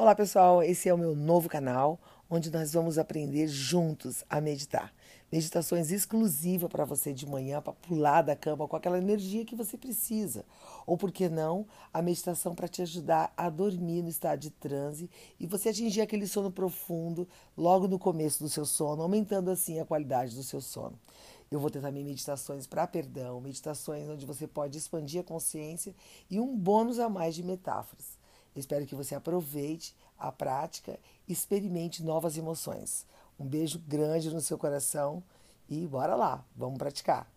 Olá pessoal, esse é o meu novo canal onde nós vamos aprender juntos a meditar. Meditações exclusivas para você de manhã, para pular da cama com aquela energia que você precisa. Ou por que não, a meditação para te ajudar a dormir no estado de transe e você atingir aquele sono profundo logo no começo do seu sono, aumentando assim a qualidade do seu sono. Eu vou ter também meditações para perdão, meditações onde você pode expandir a consciência e um bônus a mais de metáforas. Espero que você aproveite a prática experimente novas emoções. Um beijo grande no seu coração e bora lá, vamos praticar.